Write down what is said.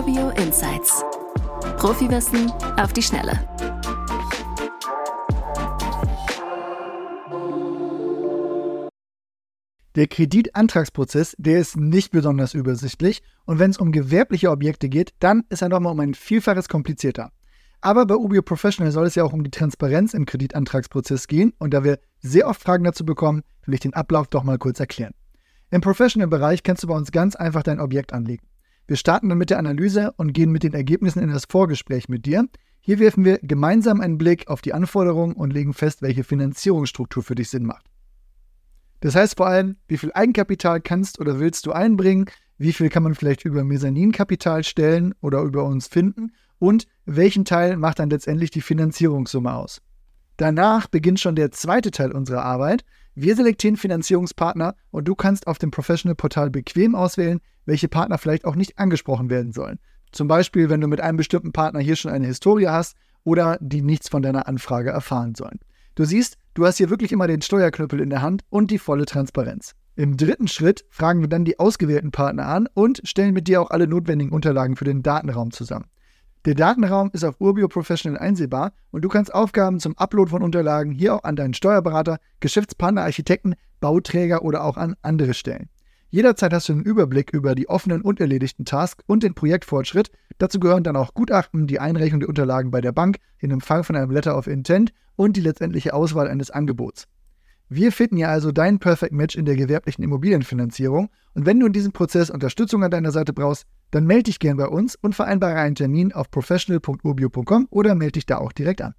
Urbio Insights. Profiwissen auf die Schnelle. Der Kreditantragsprozess, der ist nicht besonders übersichtlich und wenn es um gewerbliche Objekte geht, dann ist er nochmal um ein Vielfaches komplizierter. Aber bei Ubio Professional soll es ja auch um die Transparenz im Kreditantragsprozess gehen und da wir sehr oft Fragen dazu bekommen, will ich den Ablauf doch mal kurz erklären. Im Professional-Bereich kannst du bei uns ganz einfach dein Objekt anlegen. Wir starten dann mit der Analyse und gehen mit den Ergebnissen in das Vorgespräch mit dir. Hier werfen wir gemeinsam einen Blick auf die Anforderungen und legen fest, welche Finanzierungsstruktur für dich Sinn macht. Das heißt vor allem, wie viel Eigenkapital kannst oder willst du einbringen, wie viel kann man vielleicht über Mezzaninkapital stellen oder über uns finden und welchen Teil macht dann letztendlich die Finanzierungssumme aus. Danach beginnt schon der zweite Teil unserer Arbeit. Wir selektieren Finanzierungspartner und du kannst auf dem Professional-Portal bequem auswählen, welche Partner vielleicht auch nicht angesprochen werden sollen. Zum Beispiel, wenn du mit einem bestimmten Partner hier schon eine Historie hast oder die nichts von deiner Anfrage erfahren sollen. Du siehst, du hast hier wirklich immer den Steuerknüppel in der Hand und die volle Transparenz. Im dritten Schritt fragen wir dann die ausgewählten Partner an und stellen mit dir auch alle notwendigen Unterlagen für den Datenraum zusammen. Der Datenraum ist auf Urbio Professional einsehbar und du kannst Aufgaben zum Upload von Unterlagen hier auch an deinen Steuerberater, Geschäftspartner, Architekten, Bauträger oder auch an andere stellen. Jederzeit hast du einen Überblick über die offenen und erledigten Tasks und den Projektfortschritt. Dazu gehören dann auch Gutachten, die Einreichung der Unterlagen bei der Bank, in Empfang von einem Letter of Intent und die letztendliche Auswahl eines Angebots. Wir finden ja also dein Perfect Match in der gewerblichen Immobilienfinanzierung und wenn du in diesem Prozess Unterstützung an deiner Seite brauchst, dann melde dich gern bei uns und vereinbare einen Termin auf professional.urbio.com oder melde dich da auch direkt an.